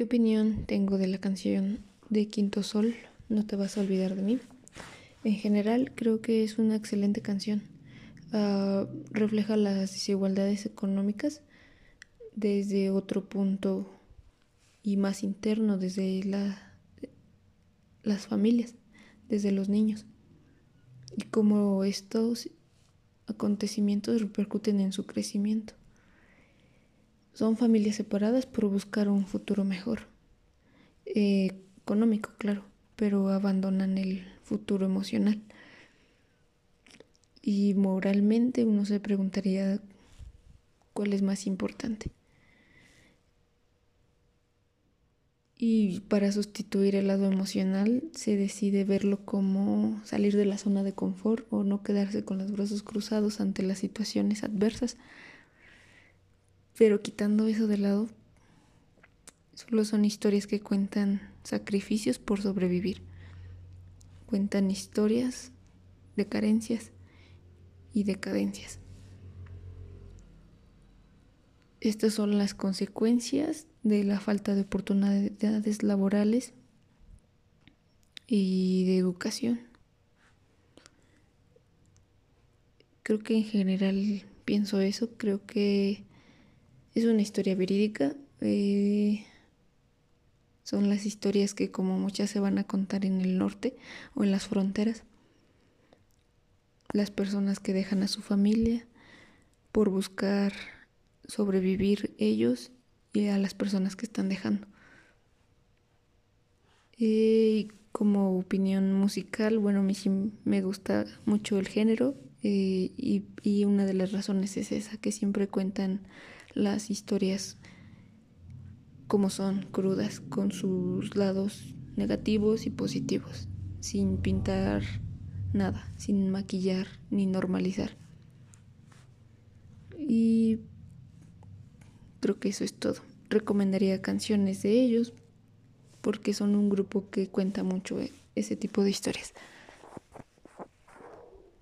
¿Qué opinión tengo de la canción de Quinto Sol? No te vas a olvidar de mí. En general, creo que es una excelente canción. Uh, refleja las desigualdades económicas desde otro punto y más interno, desde la, las familias, desde los niños, y cómo estos acontecimientos repercuten en su crecimiento. Son familias separadas por buscar un futuro mejor, eh, económico, claro, pero abandonan el futuro emocional. Y moralmente uno se preguntaría cuál es más importante. Y para sustituir el lado emocional se decide verlo como salir de la zona de confort o no quedarse con los brazos cruzados ante las situaciones adversas. Pero quitando eso de lado, solo son historias que cuentan sacrificios por sobrevivir. Cuentan historias de carencias y decadencias. Estas son las consecuencias de la falta de oportunidades laborales y de educación. Creo que en general pienso eso, creo que es una historia verídica. Eh, son las historias que como muchas se van a contar en el norte o en las fronteras. Las personas que dejan a su familia por buscar sobrevivir ellos y a las personas que están dejando. Eh, como opinión musical, bueno, sí me gusta mucho el género eh, y, y, una de las razones es esa, que siempre cuentan las historias como son, crudas, con sus lados negativos y positivos, sin pintar nada, sin maquillar ni normalizar. Y Creo que eso es todo. Recomendaría canciones de ellos porque son un grupo que cuenta mucho ese tipo de historias.